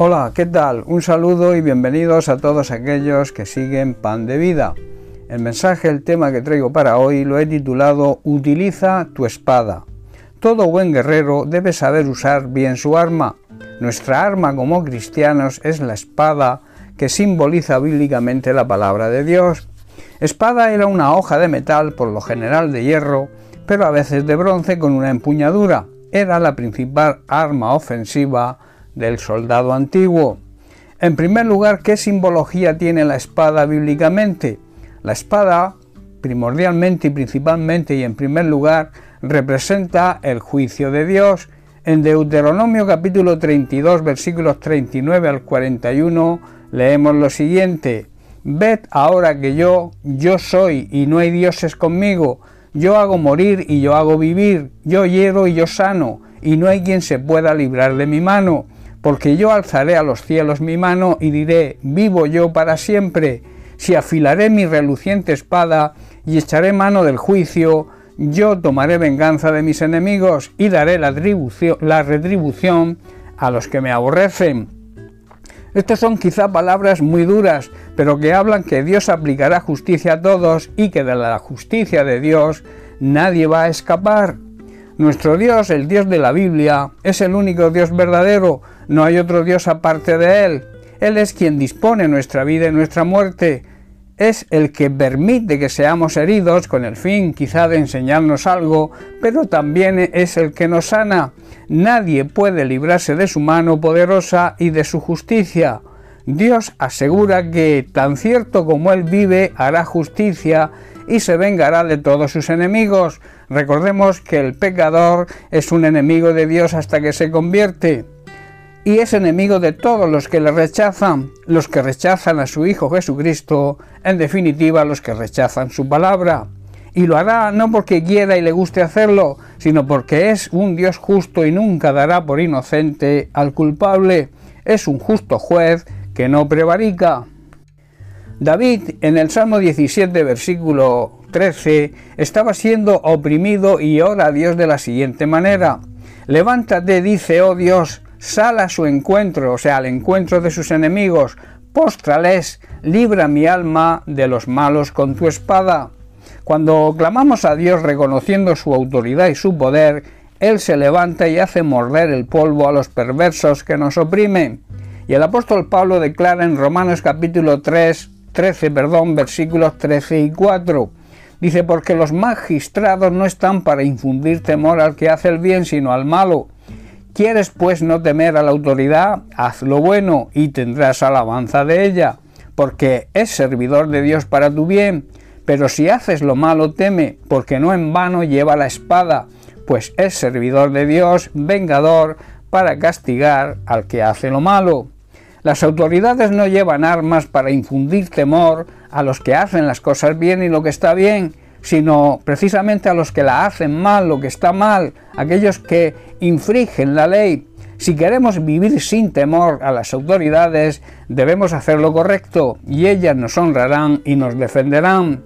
Hola, ¿qué tal? Un saludo y bienvenidos a todos aquellos que siguen Pan de Vida. El mensaje, el tema que traigo para hoy lo he titulado Utiliza tu espada. Todo buen guerrero debe saber usar bien su arma. Nuestra arma como cristianos es la espada que simboliza bíblicamente la palabra de Dios. Espada era una hoja de metal, por lo general de hierro, pero a veces de bronce con una empuñadura. Era la principal arma ofensiva del soldado antiguo. En primer lugar, ¿qué simbología tiene la espada bíblicamente? La espada, primordialmente y principalmente y en primer lugar, representa el juicio de Dios. En Deuteronomio capítulo 32 versículos 39 al 41 leemos lo siguiente. Ved ahora que yo, yo soy y no hay dioses conmigo. Yo hago morir y yo hago vivir. Yo hiero y yo sano y no hay quien se pueda librar de mi mano porque yo alzaré a los cielos mi mano y diré, vivo yo para siempre, si afilaré mi reluciente espada y echaré mano del juicio, yo tomaré venganza de mis enemigos y daré la, la retribución a los que me aborrecen. Estas son quizá palabras muy duras, pero que hablan que Dios aplicará justicia a todos y que de la justicia de Dios nadie va a escapar. Nuestro Dios, el Dios de la Biblia, es el único Dios verdadero, no hay otro Dios aparte de Él. Él es quien dispone nuestra vida y nuestra muerte. Es el que permite que seamos heridos con el fin quizá de enseñarnos algo, pero también es el que nos sana. Nadie puede librarse de su mano poderosa y de su justicia. Dios asegura que, tan cierto como Él vive, hará justicia y se vengará de todos sus enemigos. Recordemos que el pecador es un enemigo de Dios hasta que se convierte y es enemigo de todos los que le rechazan, los que rechazan a su Hijo Jesucristo, en definitiva los que rechazan su palabra. Y lo hará no porque quiera y le guste hacerlo, sino porque es un Dios justo y nunca dará por inocente al culpable. Es un justo juez que no prevarica. David en el Salmo 17, versículo 13, estaba siendo oprimido y ora a Dios de la siguiente manera. Levántate, dice, oh Dios, sal a su encuentro, o sea, al encuentro de sus enemigos, póstrales, libra mi alma de los malos con tu espada. Cuando clamamos a Dios reconociendo su autoridad y su poder, Él se levanta y hace morder el polvo a los perversos que nos oprimen. Y el apóstol Pablo declara en Romanos capítulo 3, 13, perdón, versículos 13 y 4. Dice, porque los magistrados no están para infundir temor al que hace el bien, sino al malo. ¿Quieres pues no temer a la autoridad? Haz lo bueno y tendrás alabanza de ella, porque es servidor de Dios para tu bien. Pero si haces lo malo, teme, porque no en vano lleva la espada, pues es servidor de Dios, vengador, para castigar al que hace lo malo. Las autoridades no llevan armas para infundir temor a los que hacen las cosas bien y lo que está bien, sino precisamente a los que la hacen mal, lo que está mal, aquellos que infringen la ley. Si queremos vivir sin temor a las autoridades, debemos hacer lo correcto y ellas nos honrarán y nos defenderán.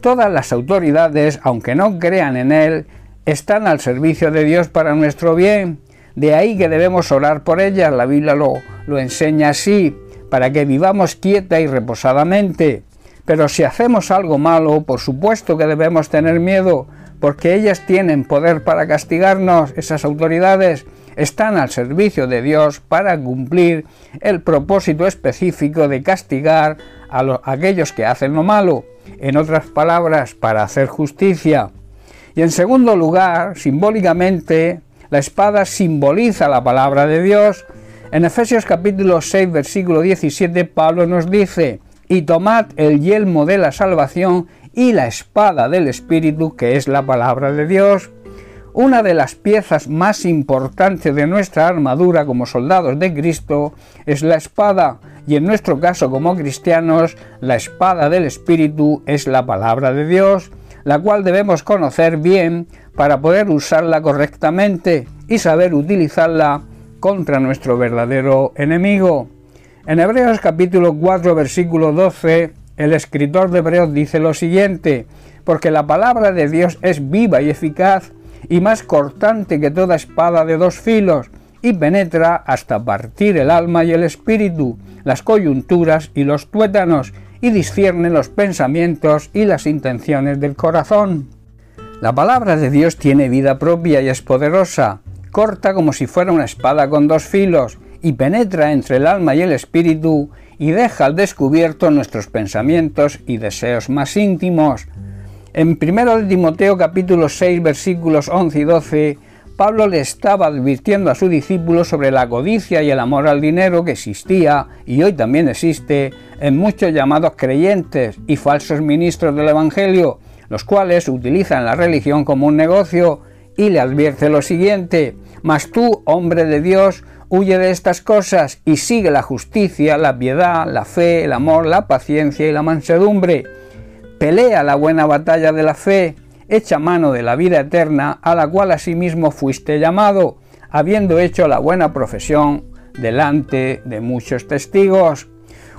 Todas las autoridades, aunque no crean en Él, están al servicio de Dios para nuestro bien. De ahí que debemos orar por ellas, la Biblia lo, lo enseña así, para que vivamos quieta y reposadamente. Pero si hacemos algo malo, por supuesto que debemos tener miedo, porque ellas tienen poder para castigarnos, esas autoridades están al servicio de Dios para cumplir el propósito específico de castigar a, aquellos que hacen lo malo, en otras palabras, para hacer justicia. Y en segundo lugar, simbólicamente, la espada simboliza la palabra de Dios. En Efesios capítulo 6, versículo 17, Pablo nos dice, y tomad el yelmo de la salvación y la espada del Espíritu, que es la palabra de Dios. Una de las piezas más importantes de nuestra armadura como soldados de Cristo es la espada, y en nuestro caso como cristianos, la espada del Espíritu es la palabra de Dios, la cual debemos conocer bien para poder usarla correctamente y saber utilizarla contra nuestro verdadero enemigo. En Hebreos capítulo 4 versículo 12, el escritor de Hebreos dice lo siguiente, porque la palabra de Dios es viva y eficaz y más cortante que toda espada de dos filos, y penetra hasta partir el alma y el espíritu, las coyunturas y los tuétanos, y discierne los pensamientos y las intenciones del corazón. La palabra de Dios tiene vida propia y es poderosa, corta como si fuera una espada con dos filos, y penetra entre el alma y el espíritu, y deja al descubierto nuestros pensamientos y deseos más íntimos. En 1 Timoteo capítulo 6 versículos 11 y 12, Pablo le estaba advirtiendo a su discípulo sobre la codicia y el amor al dinero que existía y hoy también existe en muchos llamados creyentes y falsos ministros del Evangelio, los cuales utilizan la religión como un negocio y le advierte lo siguiente, mas tú, hombre de Dios, huye de estas cosas y sigue la justicia, la piedad, la fe, el amor, la paciencia y la mansedumbre. Pelea la buena batalla de la fe, echa mano de la vida eterna a la cual asimismo fuiste llamado, habiendo hecho la buena profesión delante de muchos testigos.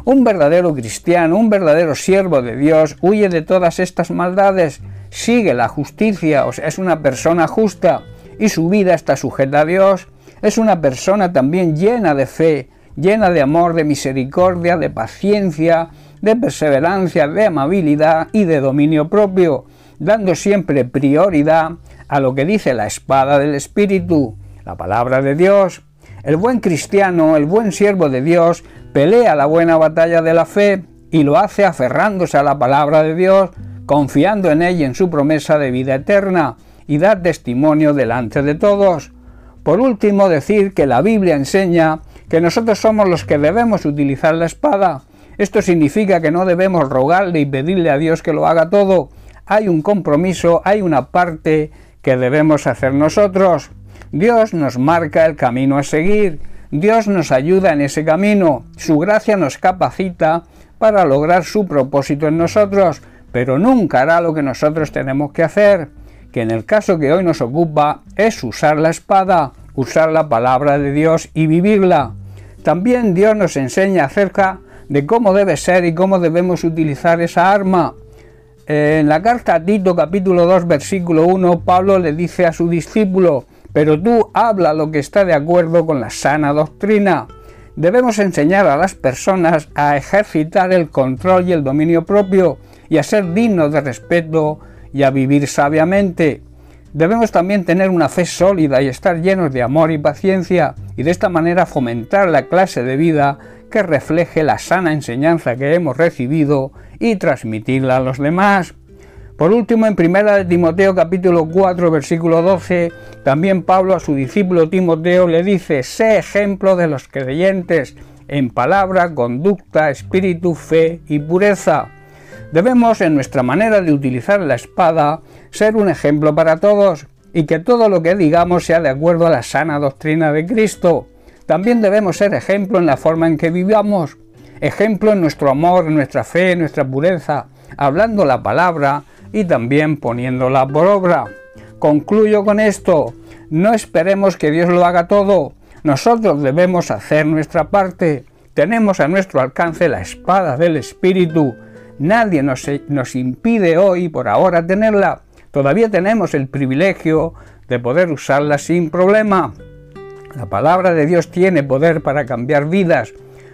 Un verdadero cristiano, un verdadero siervo de Dios, huye de todas estas maldades, sigue la justicia, o es una persona justa y su vida está sujeta a Dios, es una persona también llena de fe, llena de amor, de misericordia, de paciencia, de perseverancia, de amabilidad y de dominio propio, dando siempre prioridad a lo que dice la espada del Espíritu, la palabra de Dios. El buen cristiano, el buen siervo de Dios, pelea la buena batalla de la fe y lo hace aferrándose a la palabra de Dios, confiando en ella y en su promesa de vida eterna, y da testimonio delante de todos. Por último, decir que la Biblia enseña que nosotros somos los que debemos utilizar la espada. Esto significa que no debemos rogarle y pedirle a Dios que lo haga todo. Hay un compromiso, hay una parte que debemos hacer nosotros. Dios nos marca el camino a seguir. Dios nos ayuda en ese camino. Su gracia nos capacita para lograr su propósito en nosotros, pero nunca hará lo que nosotros tenemos que hacer que en el caso que hoy nos ocupa es usar la espada, usar la palabra de Dios y vivirla. También Dios nos enseña acerca de cómo debe ser y cómo debemos utilizar esa arma. En la carta a Tito capítulo 2 versículo 1 Pablo le dice a su discípulo, pero tú habla lo que está de acuerdo con la sana doctrina. Debemos enseñar a las personas a ejercitar el control y el dominio propio y a ser dignos de respeto y a vivir sabiamente. Debemos también tener una fe sólida y estar llenos de amor y paciencia y de esta manera fomentar la clase de vida que refleje la sana enseñanza que hemos recibido y transmitirla a los demás. Por último, en 1 Timoteo capítulo 4 versículo 12, también Pablo a su discípulo Timoteo le dice, sé ejemplo de los creyentes en palabra, conducta, espíritu, fe y pureza. Debemos, en nuestra manera de utilizar la espada, ser un ejemplo para todos y que todo lo que digamos sea de acuerdo a la sana doctrina de Cristo. También debemos ser ejemplo en la forma en que vivamos, ejemplo en nuestro amor, en nuestra fe, en nuestra pureza, hablando la palabra y también poniéndola por obra. Concluyo con esto, no esperemos que Dios lo haga todo, nosotros debemos hacer nuestra parte. Tenemos a nuestro alcance la espada del Espíritu, Nadie nos, impide hoy, por ahora, tenerla. Todavía tenemos el privilegio de poder usarla sin problema. La palabra de Dios tiene poder para cambiar vidas.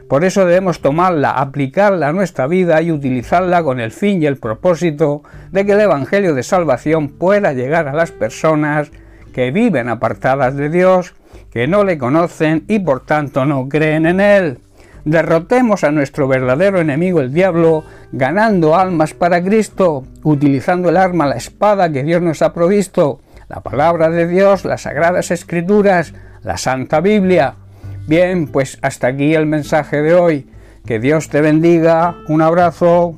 Por eso debemos tomarla, aplicarla a nuestra vida y utilizarla con el fin y el propósito de que el Evangelio de Salvación pueda llegar a las personas que viven apartadas de Dios, que no le conocen y por tanto no creen en Él derrotemos a nuestro verdadero enemigo el diablo, ganando almas para Cristo, utilizando el arma, la espada que Dios nos ha provisto, la palabra de Dios, las sagradas escrituras, la Santa Biblia. Bien, pues hasta aquí el mensaje de hoy. Que Dios te bendiga. Un abrazo.